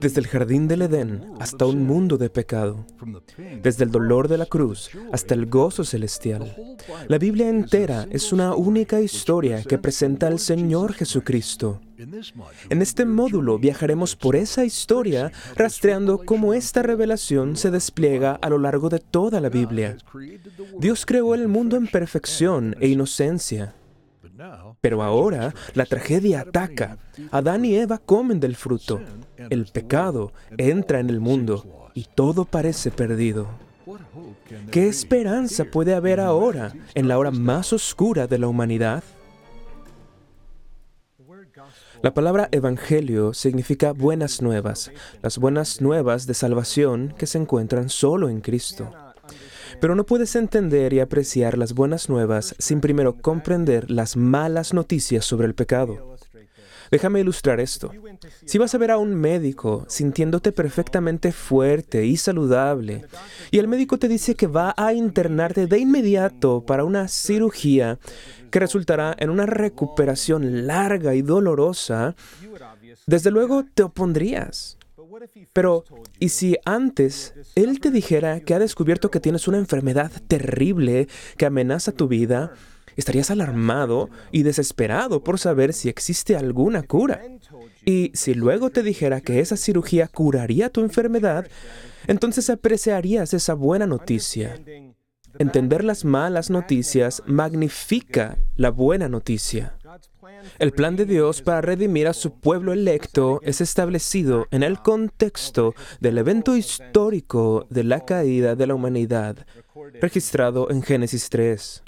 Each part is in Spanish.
desde el jardín del Edén hasta un mundo de pecado, desde el dolor de la cruz hasta el gozo celestial. La Biblia entera es una única historia que presenta al Señor Jesucristo. En este módulo viajaremos por esa historia rastreando cómo esta revelación se despliega a lo largo de toda la Biblia. Dios creó el mundo en perfección e inocencia. Pero ahora la tragedia ataca. Adán y Eva comen del fruto. El pecado entra en el mundo y todo parece perdido. ¿Qué esperanza puede haber ahora, en la hora más oscura de la humanidad? La palabra evangelio significa buenas nuevas, las buenas nuevas de salvación que se encuentran solo en Cristo. Pero no puedes entender y apreciar las buenas nuevas sin primero comprender las malas noticias sobre el pecado. Déjame ilustrar esto. Si vas a ver a un médico sintiéndote perfectamente fuerte y saludable, y el médico te dice que va a internarte de inmediato para una cirugía que resultará en una recuperación larga y dolorosa, desde luego te opondrías. Pero, ¿y si antes él te dijera que ha descubierto que tienes una enfermedad terrible que amenaza tu vida? Estarías alarmado y desesperado por saber si existe alguna cura. Y si luego te dijera que esa cirugía curaría tu enfermedad, entonces apreciarías esa buena noticia. Entender las malas noticias magnifica la buena noticia. El plan de Dios para redimir a su pueblo electo es establecido en el contexto del evento histórico de la caída de la humanidad, registrado en Génesis 3.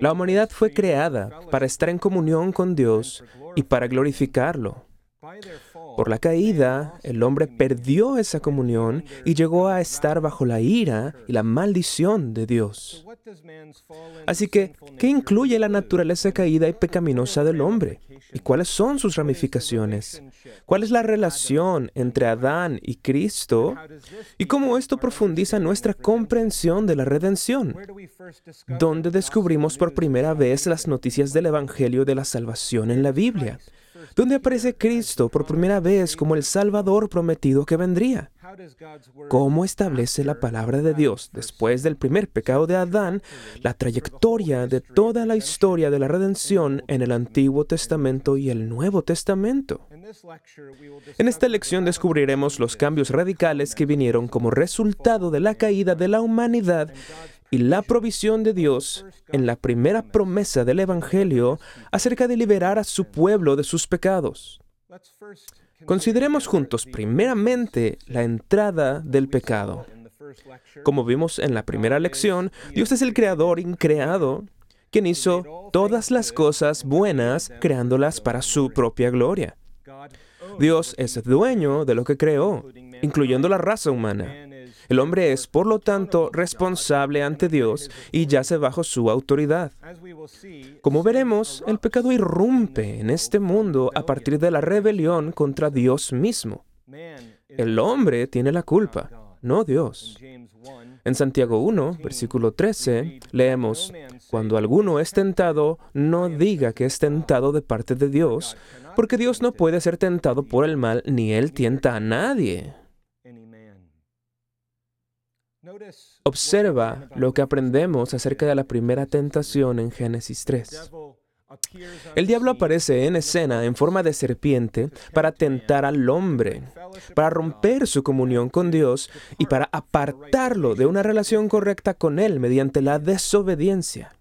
La humanidad fue creada para estar en comunión con Dios y para glorificarlo. Por la caída, el hombre perdió esa comunión y llegó a estar bajo la ira y la maldición de Dios. Así que, ¿qué incluye la naturaleza caída y pecaminosa del hombre? ¿Y cuáles son sus ramificaciones? ¿Cuál es la relación entre Adán y Cristo? ¿Y cómo esto profundiza nuestra comprensión de la redención? ¿Dónde descubrimos por primera vez las noticias del Evangelio de la salvación en la Biblia? ¿Dónde aparece Cristo por primera vez como el Salvador prometido que vendría? ¿Cómo establece la palabra de Dios después del primer pecado de Adán la trayectoria de toda la historia de la redención en el Antiguo Testamento y el Nuevo Testamento? En esta lección descubriremos los cambios radicales que vinieron como resultado de la caída de la humanidad y la provisión de Dios en la primera promesa del Evangelio acerca de liberar a su pueblo de sus pecados. Consideremos juntos primeramente la entrada del pecado. Como vimos en la primera lección, Dios es el creador increado, quien hizo todas las cosas buenas creándolas para su propia gloria. Dios es dueño de lo que creó, incluyendo la raza humana. El hombre es, por lo tanto, responsable ante Dios y yace bajo su autoridad. Como veremos, el pecado irrumpe en este mundo a partir de la rebelión contra Dios mismo. El hombre tiene la culpa, no Dios. En Santiago 1, versículo 13, leemos, Cuando alguno es tentado, no diga que es tentado de parte de Dios, porque Dios no puede ser tentado por el mal, ni él tienta a nadie. Observa lo que aprendemos acerca de la primera tentación en Génesis 3. El diablo aparece en escena en forma de serpiente para tentar al hombre, para romper su comunión con Dios y para apartarlo de una relación correcta con Él mediante la desobediencia.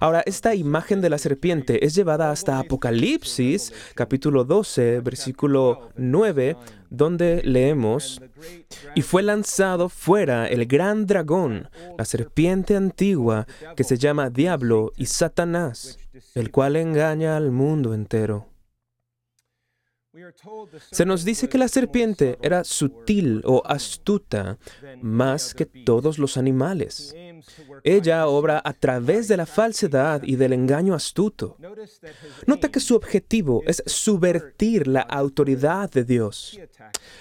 Ahora, esta imagen de la serpiente es llevada hasta Apocalipsis, capítulo 12, versículo 9, donde leemos, y fue lanzado fuera el gran dragón, la serpiente antigua, que se llama Diablo y Satanás, el cual engaña al mundo entero. Se nos dice que la serpiente era sutil o astuta más que todos los animales. Ella obra a través de la falsedad y del engaño astuto. Nota que su objetivo es subvertir la autoridad de Dios.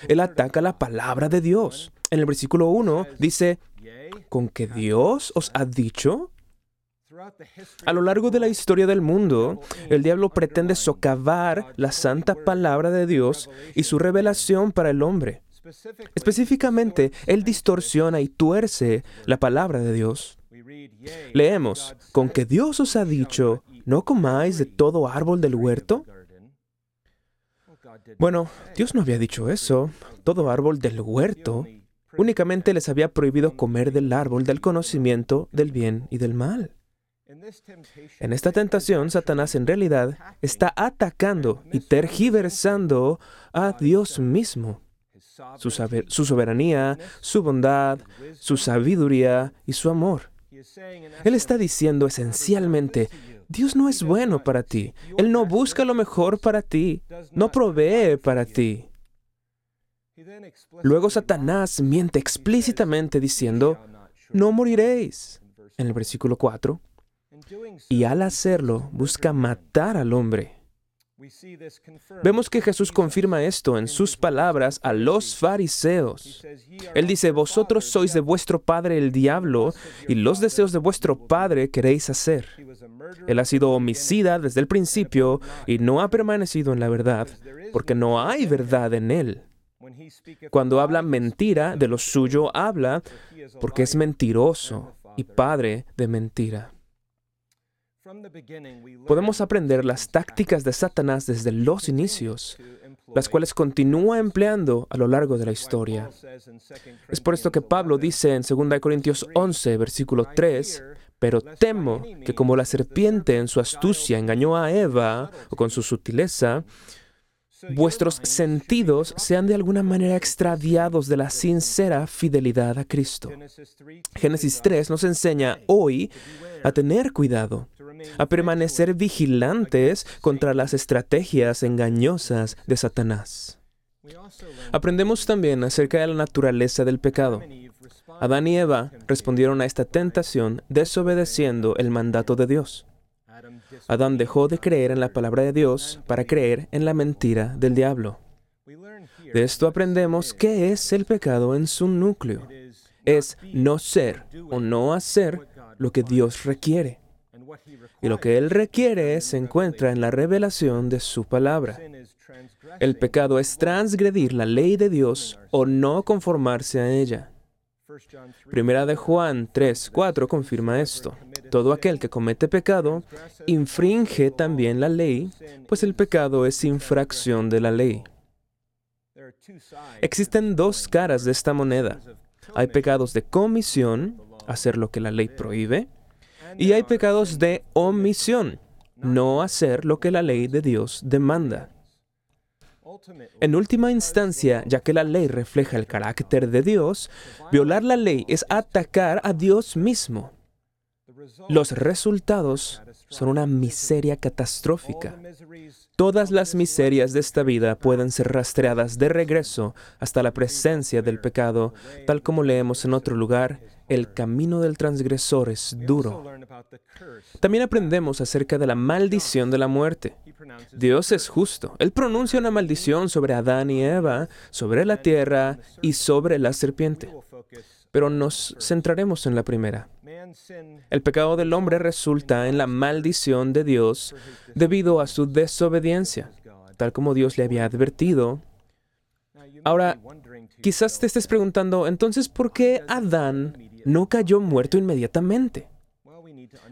Él ataca la palabra de Dios. En el versículo 1 dice, ¿con que Dios os ha dicho? A lo largo de la historia del mundo, el diablo pretende socavar la santa palabra de Dios y su revelación para el hombre. Específicamente, él distorsiona y tuerce la palabra de Dios. Leemos, con que Dios os ha dicho, no comáis de todo árbol del huerto. Bueno, Dios no había dicho eso. Todo árbol del huerto únicamente les había prohibido comer del árbol del conocimiento del bien y del mal. En esta tentación, Satanás en realidad está atacando y tergiversando a Dios mismo, su, soberanía, su bondad, su sabiduría y su amor. Él está diciendo esencialmente, Dios no es bueno para ti, Él no busca lo mejor para ti, no provee para ti. Luego Satanás miente explícitamente diciendo, no moriréis, en el versículo 4, y al hacerlo busca matar al hombre. Vemos que Jesús confirma esto en sus palabras a los fariseos. Él dice, vosotros sois de vuestro padre el diablo y los deseos de vuestro padre queréis hacer. Él ha sido homicida desde el principio y no ha permanecido en la verdad, porque no hay verdad en él. Cuando habla mentira, de lo suyo habla porque es mentiroso y padre de mentira. Podemos aprender las tácticas de Satanás desde los inicios, las cuales continúa empleando a lo largo de la historia. Es por esto que Pablo dice en 2 Corintios 11, versículo 3, pero temo que como la serpiente en su astucia engañó a Eva, o con su sutileza, vuestros sentidos sean de alguna manera extraviados de la sincera fidelidad a Cristo. Génesis 3 nos enseña hoy a tener cuidado, a permanecer vigilantes contra las estrategias engañosas de Satanás. Aprendemos también acerca de la naturaleza del pecado. Adán y Eva respondieron a esta tentación desobedeciendo el mandato de Dios. Adán dejó de creer en la palabra de Dios para creer en la mentira del diablo. De esto aprendemos qué es el pecado en su núcleo. Es no ser o no hacer lo que Dios requiere. Y lo que Él requiere se encuentra en la revelación de su palabra. El pecado es transgredir la ley de Dios o no conformarse a ella. Primera de Juan 3, 4 confirma esto. Todo aquel que comete pecado infringe también la ley, pues el pecado es infracción de la ley. Existen dos caras de esta moneda. Hay pecados de comisión, hacer lo que la ley prohíbe, y hay pecados de omisión, no hacer lo que la ley de Dios demanda. En última instancia, ya que la ley refleja el carácter de Dios, violar la ley es atacar a Dios mismo. Los resultados son una miseria catastrófica. Todas las miserias de esta vida pueden ser rastreadas de regreso hasta la presencia del pecado, tal como leemos en otro lugar, el camino del transgresor es duro. También aprendemos acerca de la maldición de la muerte. Dios es justo. Él pronuncia una maldición sobre Adán y Eva, sobre la tierra y sobre la serpiente. Pero nos centraremos en la primera. El pecado del hombre resulta en la maldición de Dios debido a su desobediencia, tal como Dios le había advertido. Ahora, quizás te estés preguntando, entonces, ¿por qué Adán no cayó muerto inmediatamente?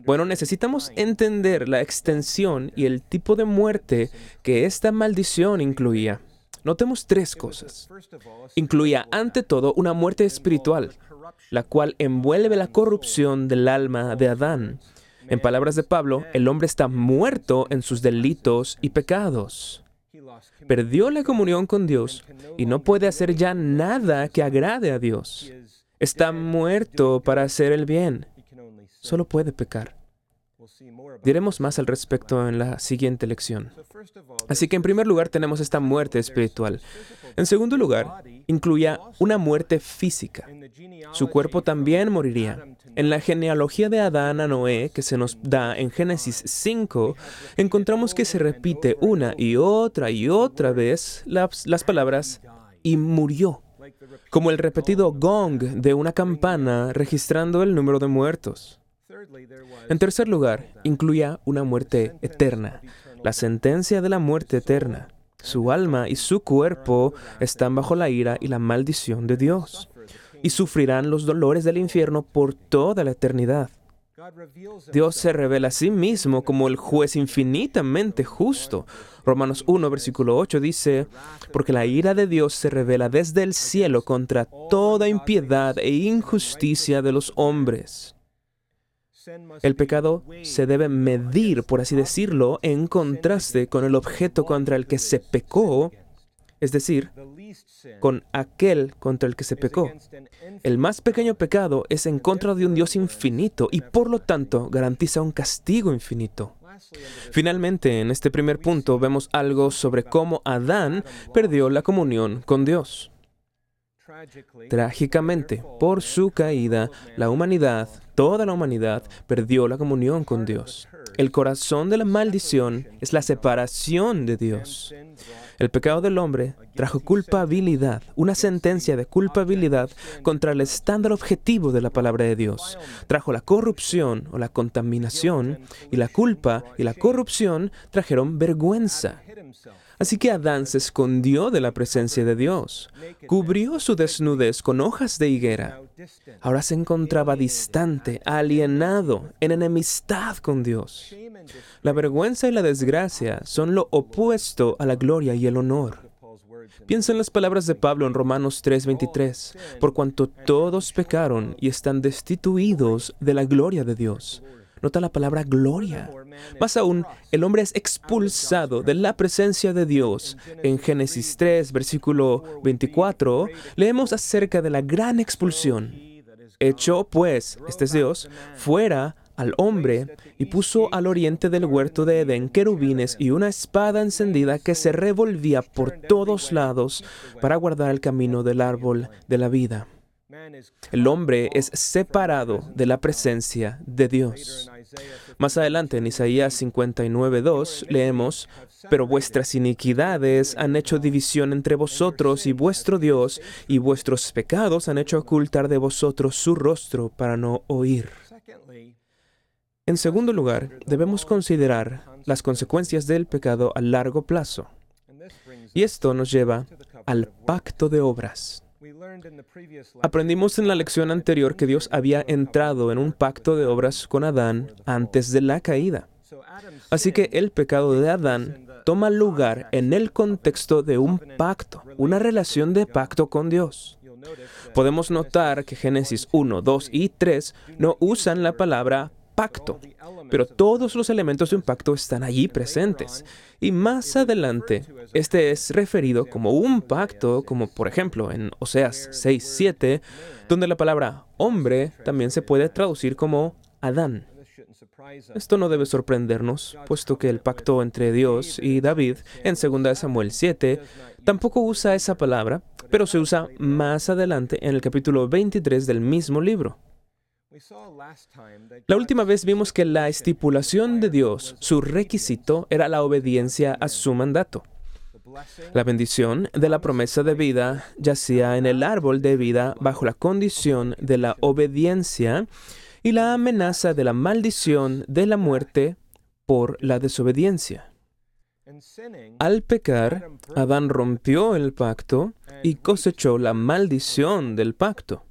Bueno, necesitamos entender la extensión y el tipo de muerte que esta maldición incluía. Notemos tres cosas. Incluía, ante todo, una muerte espiritual, la cual envuelve la corrupción del alma de Adán. En palabras de Pablo, el hombre está muerto en sus delitos y pecados. Perdió la comunión con Dios y no puede hacer ya nada que agrade a Dios. Está muerto para hacer el bien. Solo puede pecar. Diremos más al respecto en la siguiente lección. Así que en primer lugar tenemos esta muerte espiritual. En segundo lugar, incluía una muerte física. Su cuerpo también moriría. En la genealogía de Adán a Noé, que se nos da en Génesis 5, encontramos que se repite una y otra y otra vez las, las palabras y murió, como el repetido gong de una campana registrando el número de muertos. En tercer lugar, incluía una muerte eterna, la sentencia de la muerte eterna. Su alma y su cuerpo están bajo la ira y la maldición de Dios, y sufrirán los dolores del infierno por toda la eternidad. Dios se revela a sí mismo como el juez infinitamente justo. Romanos 1, versículo 8 dice, porque la ira de Dios se revela desde el cielo contra toda impiedad e injusticia de los hombres. El pecado se debe medir, por así decirlo, en contraste con el objeto contra el que se pecó, es decir, con aquel contra el que se pecó. El más pequeño pecado es en contra de un Dios infinito y por lo tanto garantiza un castigo infinito. Finalmente, en este primer punto vemos algo sobre cómo Adán perdió la comunión con Dios. Trágicamente, por su caída, la humanidad, toda la humanidad, perdió la comunión con Dios. El corazón de la maldición es la separación de Dios. El pecado del hombre trajo culpabilidad, una sentencia de culpabilidad contra el estándar objetivo de la palabra de Dios. Trajo la corrupción o la contaminación y la culpa y la corrupción trajeron vergüenza. Así que Adán se escondió de la presencia de Dios, cubrió su desnudez con hojas de higuera. Ahora se encontraba distante, alienado, en enemistad con Dios. La vergüenza y la desgracia son lo opuesto a la gloria y el honor. Piensa en las palabras de Pablo en Romanos 3:23, por cuanto todos pecaron y están destituidos de la gloria de Dios. Nota la palabra gloria. Más aún, el hombre es expulsado de la presencia de Dios. En Génesis 3, versículo 24, leemos acerca de la gran expulsión. Echó, pues, este es Dios, fuera al hombre y puso al oriente del huerto de Edén querubines y una espada encendida que se revolvía por todos lados para guardar el camino del árbol de la vida. El hombre es separado de la presencia de Dios. Más adelante en Isaías 59.2 leemos, pero vuestras iniquidades han hecho división entre vosotros y vuestro Dios, y vuestros pecados han hecho ocultar de vosotros su rostro para no oír. En segundo lugar, debemos considerar las consecuencias del pecado a largo plazo. Y esto nos lleva al pacto de obras. Aprendimos en la lección anterior que Dios había entrado en un pacto de obras con Adán antes de la caída. Así que el pecado de Adán toma lugar en el contexto de un pacto, una relación de pacto con Dios. Podemos notar que Génesis 1, 2 y 3 no usan la palabra pacto, pero todos los elementos de un pacto están allí presentes. Y más adelante, este es referido como un pacto, como por ejemplo en Oseas 6, 7, donde la palabra hombre también se puede traducir como Adán. Esto no debe sorprendernos, puesto que el pacto entre Dios y David en 2 Samuel 7 tampoco usa esa palabra, pero se usa más adelante en el capítulo 23 del mismo libro. La última vez vimos que la estipulación de Dios, su requisito, era la obediencia a su mandato. La bendición de la promesa de vida yacía en el árbol de vida bajo la condición de la obediencia y la amenaza de la maldición de la muerte por la desobediencia. Al pecar, Adán rompió el pacto y cosechó la maldición del pacto.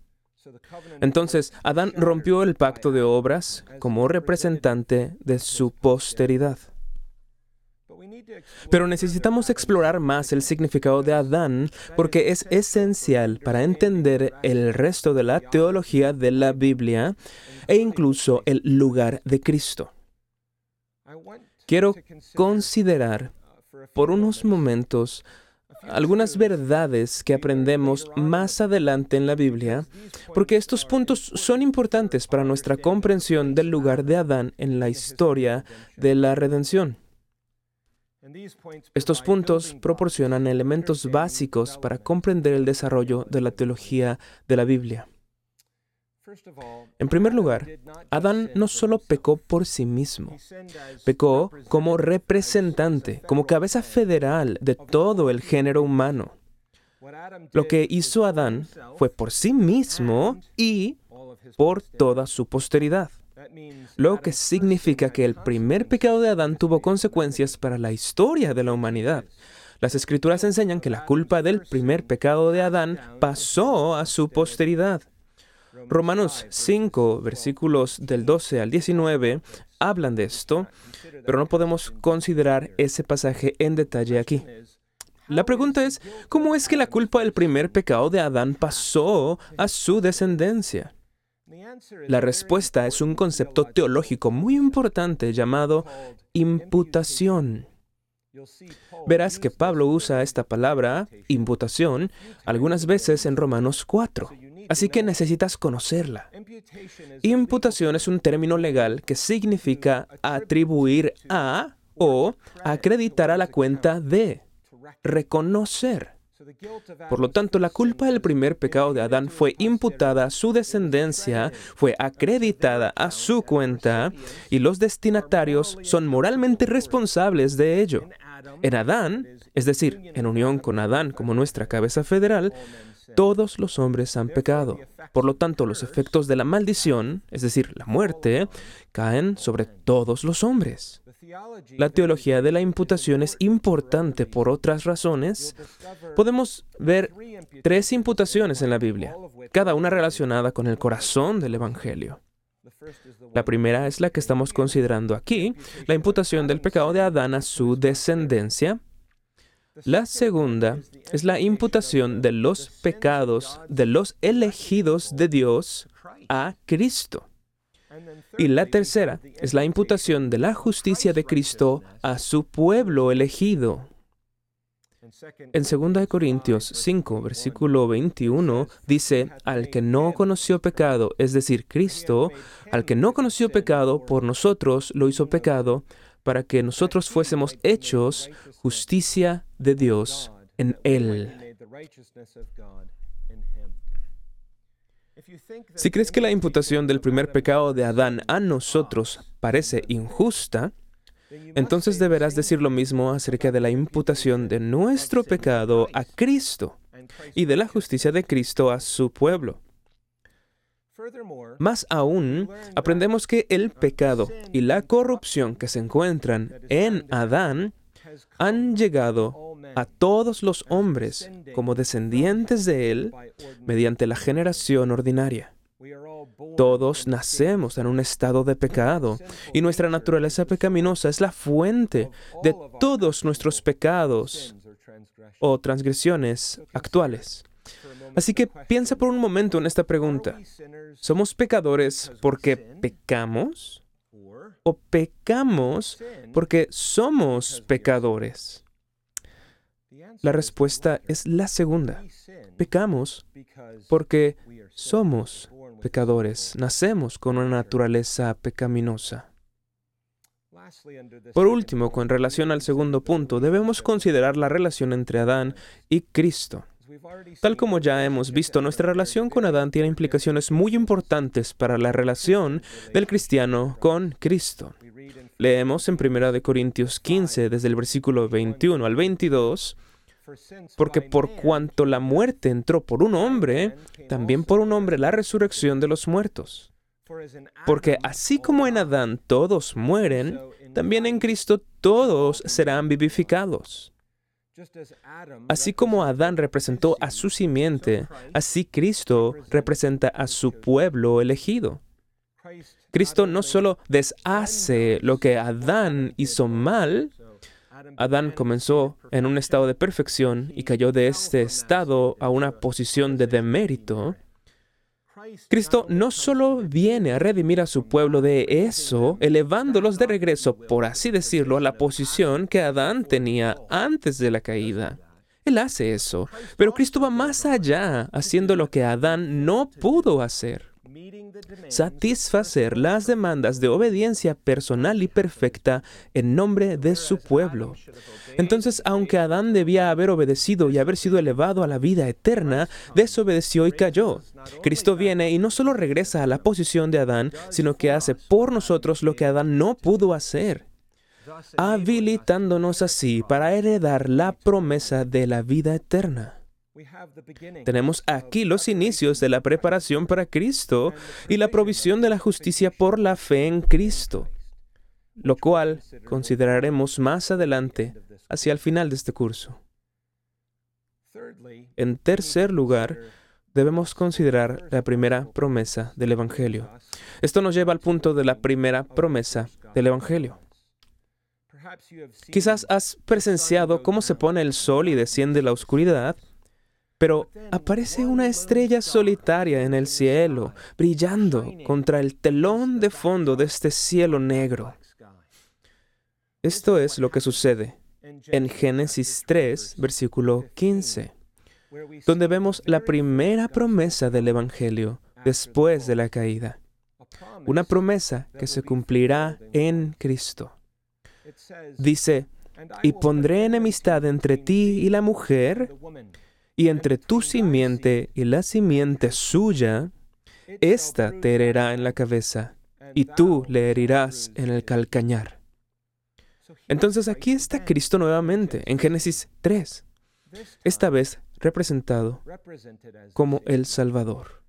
Entonces, Adán rompió el pacto de obras como representante de su posteridad. Pero necesitamos explorar más el significado de Adán porque es esencial para entender el resto de la teología de la Biblia e incluso el lugar de Cristo. Quiero considerar por unos momentos algunas verdades que aprendemos más adelante en la Biblia, porque estos puntos son importantes para nuestra comprensión del lugar de Adán en la historia de la redención. Estos puntos proporcionan elementos básicos para comprender el desarrollo de la teología de la Biblia. En primer lugar, Adán no solo pecó por sí mismo, pecó como representante, como cabeza federal de todo el género humano. Lo que hizo Adán fue por sí mismo y por toda su posteridad. lo que significa que el primer pecado de Adán tuvo consecuencias para la historia de la humanidad. Las escrituras enseñan que la culpa del primer pecado de Adán pasó a su posteridad. Romanos 5, versículos del 12 al 19, hablan de esto, pero no podemos considerar ese pasaje en detalle aquí. La pregunta es, ¿cómo es que la culpa del primer pecado de Adán pasó a su descendencia? La respuesta es un concepto teológico muy importante llamado imputación. Verás que Pablo usa esta palabra, imputación, algunas veces en Romanos 4. Así que necesitas conocerla. Imputación es un término legal que significa atribuir a o acreditar a la cuenta de, reconocer. Por lo tanto, la culpa del primer pecado de Adán fue imputada a su descendencia, fue acreditada a su cuenta, y los destinatarios son moralmente responsables de ello. En Adán, es decir, en unión con Adán como nuestra cabeza federal, todos los hombres han pecado. Por lo tanto, los efectos de la maldición, es decir, la muerte, caen sobre todos los hombres. La teología de la imputación es importante por otras razones. Podemos ver tres imputaciones en la Biblia, cada una relacionada con el corazón del Evangelio. La primera es la que estamos considerando aquí, la imputación del pecado de Adán a su descendencia. La segunda es la imputación de los pecados de los elegidos de Dios a Cristo. Y la tercera es la imputación de la justicia de Cristo a su pueblo elegido. En 2 Corintios 5, versículo 21, dice, al que no conoció pecado, es decir, Cristo, al que no conoció pecado, por nosotros lo hizo pecado, para que nosotros fuésemos hechos justicia de Dios en Él. Si crees que la imputación del primer pecado de Adán a nosotros parece injusta, entonces deberás decir lo mismo acerca de la imputación de nuestro pecado a Cristo y de la justicia de Cristo a su pueblo. Más aún, aprendemos que el pecado y la corrupción que se encuentran en Adán han llegado a todos los hombres como descendientes de él mediante la generación ordinaria. Todos nacemos en un estado de pecado y nuestra naturaleza pecaminosa es la fuente de todos nuestros pecados o transgresiones actuales. Así que piensa por un momento en esta pregunta. ¿Somos pecadores porque pecamos? ¿O pecamos porque somos pecadores? La respuesta es la segunda. Pecamos porque somos pecadores, nacemos con una naturaleza pecaminosa. Por último, con relación al segundo punto, debemos considerar la relación entre Adán y Cristo. Tal como ya hemos visto, nuestra relación con Adán tiene implicaciones muy importantes para la relación del cristiano con Cristo. Leemos en 1 Corintios 15, desde el versículo 21 al 22, porque por cuanto la muerte entró por un hombre, también por un hombre la resurrección de los muertos. Porque así como en Adán todos mueren, también en Cristo todos serán vivificados. Así como Adán representó a su simiente, así Cristo representa a su pueblo elegido. Cristo no solo deshace lo que Adán hizo mal, Adán comenzó en un estado de perfección y cayó de este estado a una posición de demérito. Cristo no solo viene a redimir a su pueblo de eso, elevándolos de regreso, por así decirlo, a la posición que Adán tenía antes de la caída. Él hace eso, pero Cristo va más allá, haciendo lo que Adán no pudo hacer satisfacer las demandas de obediencia personal y perfecta en nombre de su pueblo. Entonces, aunque Adán debía haber obedecido y haber sido elevado a la vida eterna, desobedeció y cayó. Cristo viene y no solo regresa a la posición de Adán, sino que hace por nosotros lo que Adán no pudo hacer habilitándonos así para heredar la promesa de la vida eterna. Tenemos aquí los inicios de la preparación para Cristo y la provisión de la justicia por la fe en Cristo, lo cual consideraremos más adelante hacia el final de este curso. En tercer lugar, debemos considerar la primera promesa del Evangelio. Esto nos lleva al punto de la primera promesa del Evangelio. Quizás has presenciado cómo se pone el sol y desciende la oscuridad, pero aparece una estrella solitaria en el cielo, brillando contra el telón de fondo de este cielo negro. Esto es lo que sucede en Génesis 3, versículo 15, donde vemos la primera promesa del Evangelio después de la caída. Una promesa que se cumplirá en Cristo. Dice, y pondré enemistad entre ti y la mujer, y entre tu simiente y la simiente suya, ésta te herirá en la cabeza, y tú le herirás en el calcañar. Entonces aquí está Cristo nuevamente, en Génesis 3, esta vez representado como el Salvador.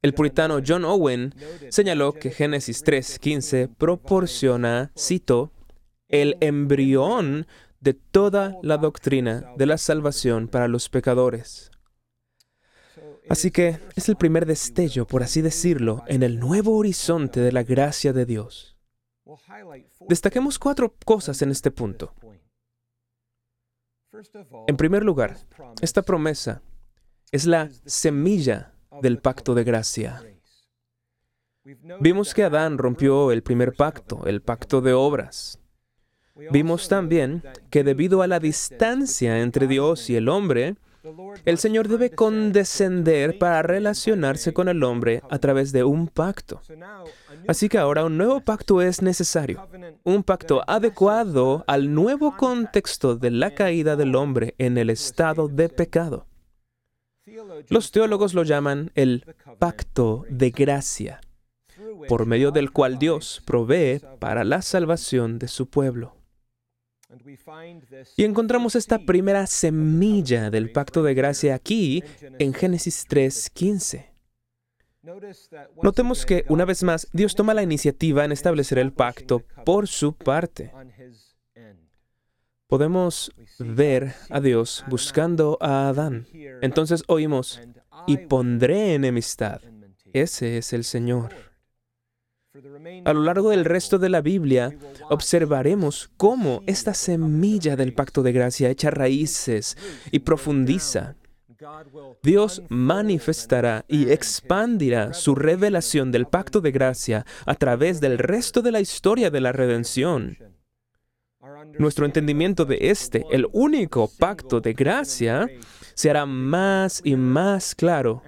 El puritano John Owen señaló que Génesis 3.15 proporciona, cito, el embrión de toda la doctrina de la salvación para los pecadores. Así que es el primer destello, por así decirlo, en el nuevo horizonte de la gracia de Dios. Destaquemos cuatro cosas en este punto. En primer lugar, esta promesa es la semilla del pacto de gracia. Vimos que Adán rompió el primer pacto, el pacto de obras. Vimos también que debido a la distancia entre Dios y el hombre, el Señor debe condescender para relacionarse con el hombre a través de un pacto. Así que ahora un nuevo pacto es necesario, un pacto adecuado al nuevo contexto de la caída del hombre en el estado de pecado. Los teólogos lo llaman el pacto de gracia, por medio del cual Dios provee para la salvación de su pueblo. Y encontramos esta primera semilla del pacto de gracia aquí en Génesis 3:15. Notemos que, una vez más, Dios toma la iniciativa en establecer el pacto por su parte podemos ver a Dios buscando a Adán. Entonces oímos, y pondré enemistad. Ese es el Señor. A lo largo del resto de la Biblia observaremos cómo esta semilla del pacto de gracia echa raíces y profundiza. Dios manifestará y expandirá su revelación del pacto de gracia a través del resto de la historia de la redención. Nuestro entendimiento de este, el único pacto de gracia, se hará más y más claro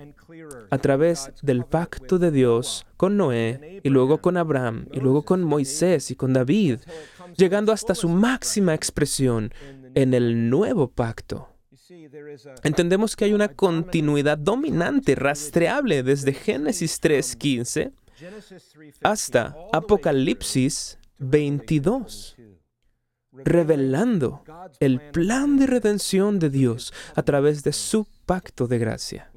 a través del pacto de Dios con Noé y luego con Abraham y luego con Moisés y con David, llegando hasta su máxima expresión en el nuevo pacto. Entendemos que hay una continuidad dominante, rastreable desde Génesis 3.15 hasta Apocalipsis 22 revelando el plan de redención de Dios a través de su pacto de gracia.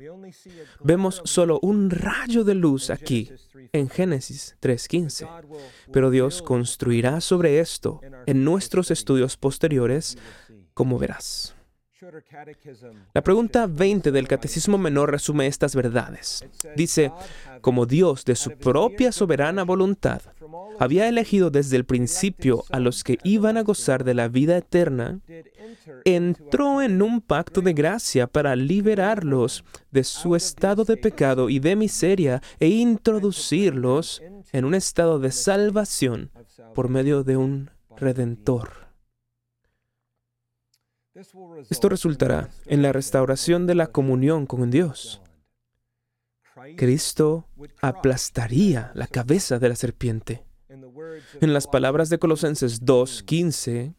Vemos solo un rayo de luz aquí en Génesis 3.15, pero Dios construirá sobre esto en nuestros estudios posteriores, como verás. La pregunta 20 del Catecismo Menor resume estas verdades. Dice, como Dios de su propia soberana voluntad había elegido desde el principio a los que iban a gozar de la vida eterna, entró en un pacto de gracia para liberarlos de su estado de pecado y de miseria e introducirlos en un estado de salvación por medio de un redentor. Esto resultará en la restauración de la comunión con Dios. Cristo aplastaría la cabeza de la serpiente. En las palabras de Colosenses 2.15,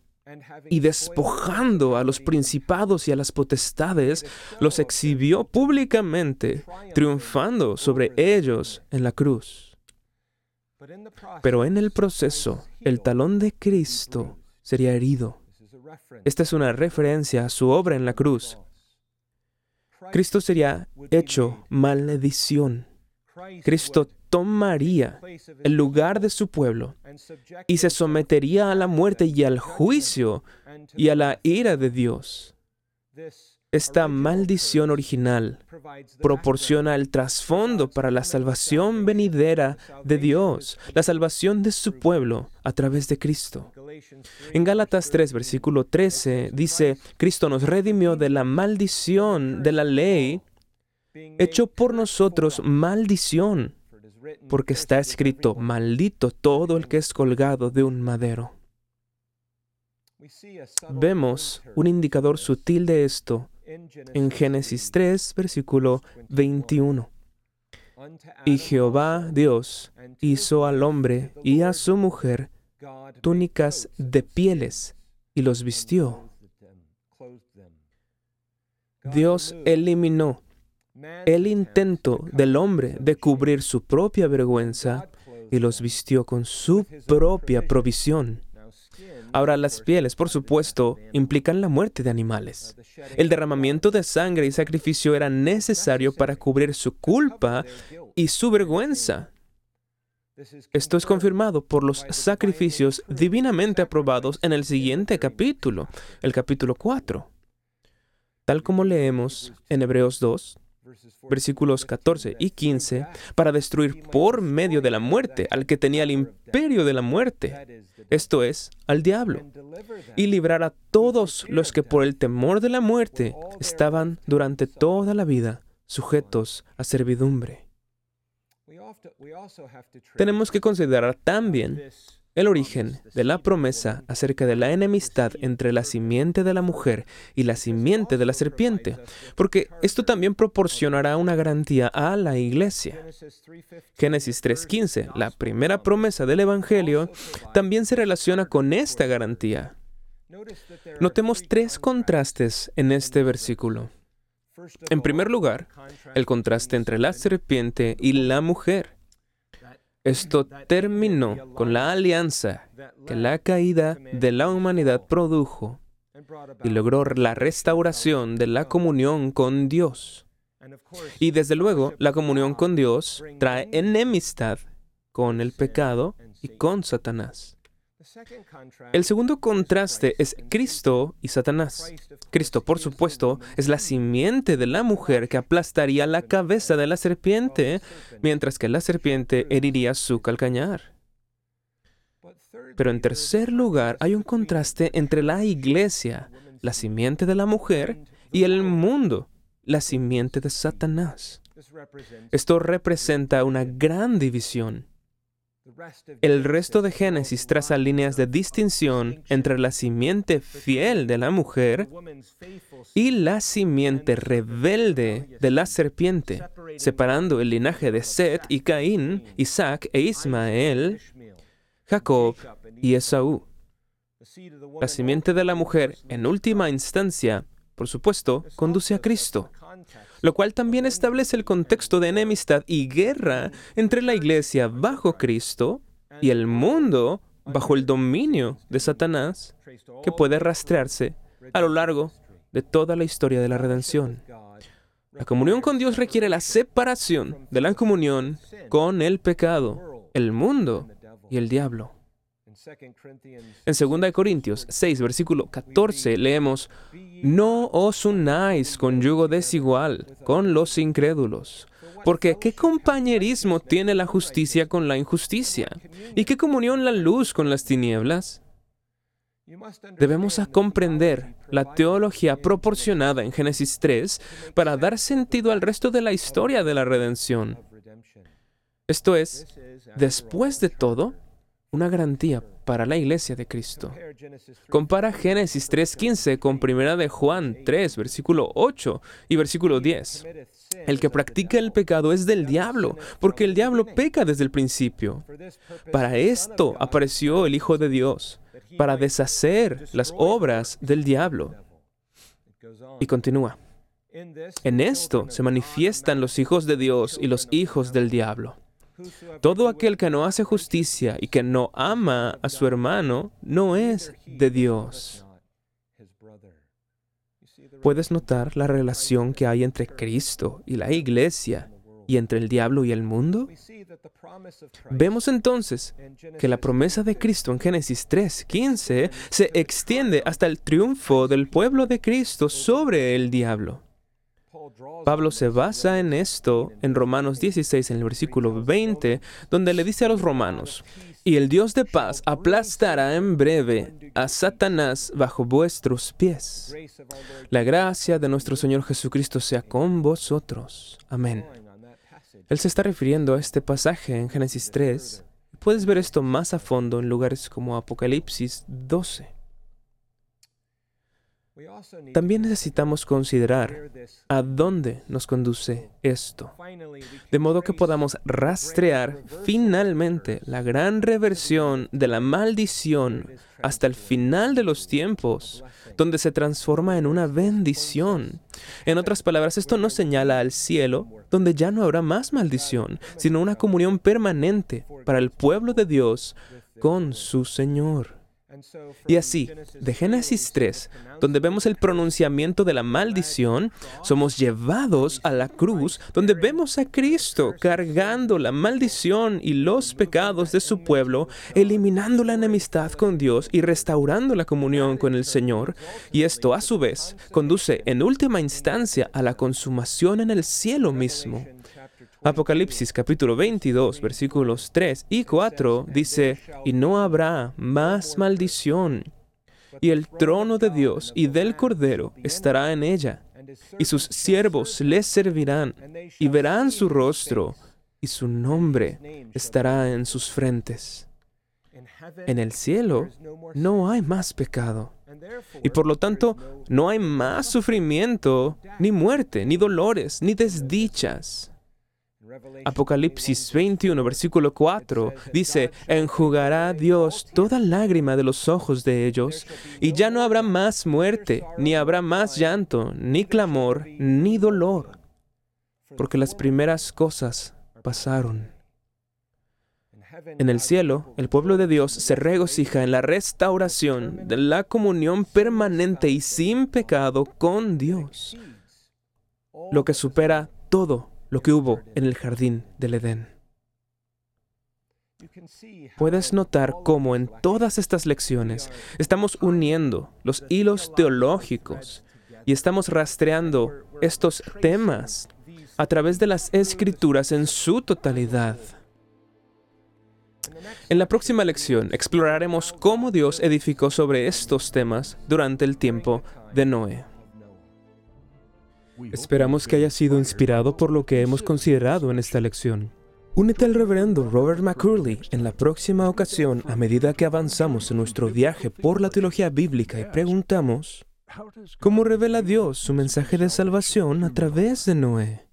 y despojando a los principados y a las potestades, los exhibió públicamente, triunfando sobre ellos en la cruz. Pero en el proceso, el talón de Cristo sería herido esta es una referencia a su obra en la cruz. Cristo sería hecho maldición. Cristo tomaría el lugar de su pueblo y se sometería a la muerte y al juicio y a la ira de Dios. Esta maldición original proporciona el trasfondo para la salvación venidera de Dios, la salvación de su pueblo a través de Cristo. En Gálatas 3, versículo 13, dice, Cristo nos redimió de la maldición de la ley, hecho por nosotros maldición, porque está escrito, maldito todo el que es colgado de un madero. Vemos un indicador sutil de esto en Génesis 3, versículo 21. Y Jehová Dios hizo al hombre y a su mujer túnicas de pieles y los vistió. Dios eliminó el intento del hombre de cubrir su propia vergüenza y los vistió con su propia provisión. Ahora las pieles, por supuesto, implican la muerte de animales. El derramamiento de sangre y sacrificio era necesario para cubrir su culpa y su vergüenza. Esto es confirmado por los sacrificios divinamente aprobados en el siguiente capítulo, el capítulo 4. Tal como leemos en Hebreos 2, versículos 14 y 15, para destruir por medio de la muerte al que tenía el imperio de la muerte, esto es, al diablo, y librar a todos los que por el temor de la muerte estaban durante toda la vida sujetos a servidumbre. Tenemos que considerar también el origen de la promesa acerca de la enemistad entre la simiente de la mujer y la simiente de la serpiente, porque esto también proporcionará una garantía a la iglesia. Génesis 3.15, la primera promesa del Evangelio, también se relaciona con esta garantía. Notemos tres contrastes en este versículo. En primer lugar, el contraste entre la serpiente y la mujer. Esto terminó con la alianza que la caída de la humanidad produjo y logró la restauración de la comunión con Dios. Y desde luego, la comunión con Dios trae enemistad con el pecado y con Satanás. El segundo contraste es Cristo y Satanás. Cristo, por supuesto, es la simiente de la mujer que aplastaría la cabeza de la serpiente, mientras que la serpiente heriría su calcañar. Pero en tercer lugar, hay un contraste entre la iglesia, la simiente de la mujer, y el mundo, la simiente de Satanás. Esto representa una gran división. El resto de Génesis traza líneas de distinción entre la simiente fiel de la mujer y la simiente rebelde de la serpiente, separando el linaje de Set y Caín, Isaac e Ismael, Jacob y Esaú. La simiente de la mujer, en última instancia, por supuesto, conduce a Cristo lo cual también establece el contexto de enemistad y guerra entre la iglesia bajo Cristo y el mundo bajo el dominio de Satanás, que puede rastrearse a lo largo de toda la historia de la redención. La comunión con Dios requiere la separación de la comunión con el pecado, el mundo y el diablo. En 2 Corintios 6, versículo 14, leemos, No os unáis con yugo desigual con los incrédulos, porque ¿qué compañerismo tiene la justicia con la injusticia? ¿Y qué comunión la luz con las tinieblas? Debemos comprender la teología proporcionada en Génesis 3 para dar sentido al resto de la historia de la redención. Esto es, después de todo, una garantía para la iglesia de Cristo. Compara Génesis 3.15 con Primera de Juan 3, versículo 8 y versículo 10. El que practica el pecado es del diablo, porque el diablo peca desde el principio. Para esto apareció el Hijo de Dios, para deshacer las obras del diablo. Y continúa. En esto se manifiestan los hijos de Dios y los hijos del diablo. Todo aquel que no hace justicia y que no ama a su hermano no es de Dios. ¿Puedes notar la relación que hay entre Cristo y la iglesia y entre el diablo y el mundo? Vemos entonces que la promesa de Cristo en Génesis 3:15 se extiende hasta el triunfo del pueblo de Cristo sobre el diablo. Pablo se basa en esto en Romanos 16, en el versículo 20, donde le dice a los romanos, y el Dios de paz aplastará en breve a Satanás bajo vuestros pies. La gracia de nuestro Señor Jesucristo sea con vosotros. Amén. Él se está refiriendo a este pasaje en Génesis 3. Puedes ver esto más a fondo en lugares como Apocalipsis 12. También necesitamos considerar a dónde nos conduce esto, de modo que podamos rastrear finalmente la gran reversión de la maldición hasta el final de los tiempos, donde se transforma en una bendición. En otras palabras, esto no señala al cielo, donde ya no habrá más maldición, sino una comunión permanente para el pueblo de Dios con su Señor. Y así, de Génesis 3, donde vemos el pronunciamiento de la maldición, somos llevados a la cruz, donde vemos a Cristo cargando la maldición y los pecados de su pueblo, eliminando la enemistad con Dios y restaurando la comunión con el Señor. Y esto, a su vez, conduce en última instancia a la consumación en el cielo mismo. Apocalipsis capítulo 22 versículos 3 y 4 dice, y no habrá más maldición, y el trono de Dios y del Cordero estará en ella, y sus siervos les servirán, y verán su rostro, y su nombre estará en sus frentes. En el cielo no hay más pecado. Y por lo tanto, no hay más sufrimiento, ni muerte, ni dolores, ni desdichas. Apocalipsis 21, versículo 4 dice, enjugará Dios toda lágrima de los ojos de ellos, y ya no habrá más muerte, ni habrá más llanto, ni clamor, ni dolor, porque las primeras cosas pasaron. En el cielo, el pueblo de Dios se regocija en la restauración de la comunión permanente y sin pecado con Dios, lo que supera todo lo que hubo en el jardín del Edén. Puedes notar cómo en todas estas lecciones estamos uniendo los hilos teológicos y estamos rastreando estos temas a través de las escrituras en su totalidad. En la próxima lección exploraremos cómo Dios edificó sobre estos temas durante el tiempo de Noé. Esperamos que haya sido inspirado por lo que hemos considerado en esta lección. Únete al reverendo Robert McCurley en la próxima ocasión a medida que avanzamos en nuestro viaje por la teología bíblica y preguntamos, ¿cómo revela Dios su mensaje de salvación a través de Noé?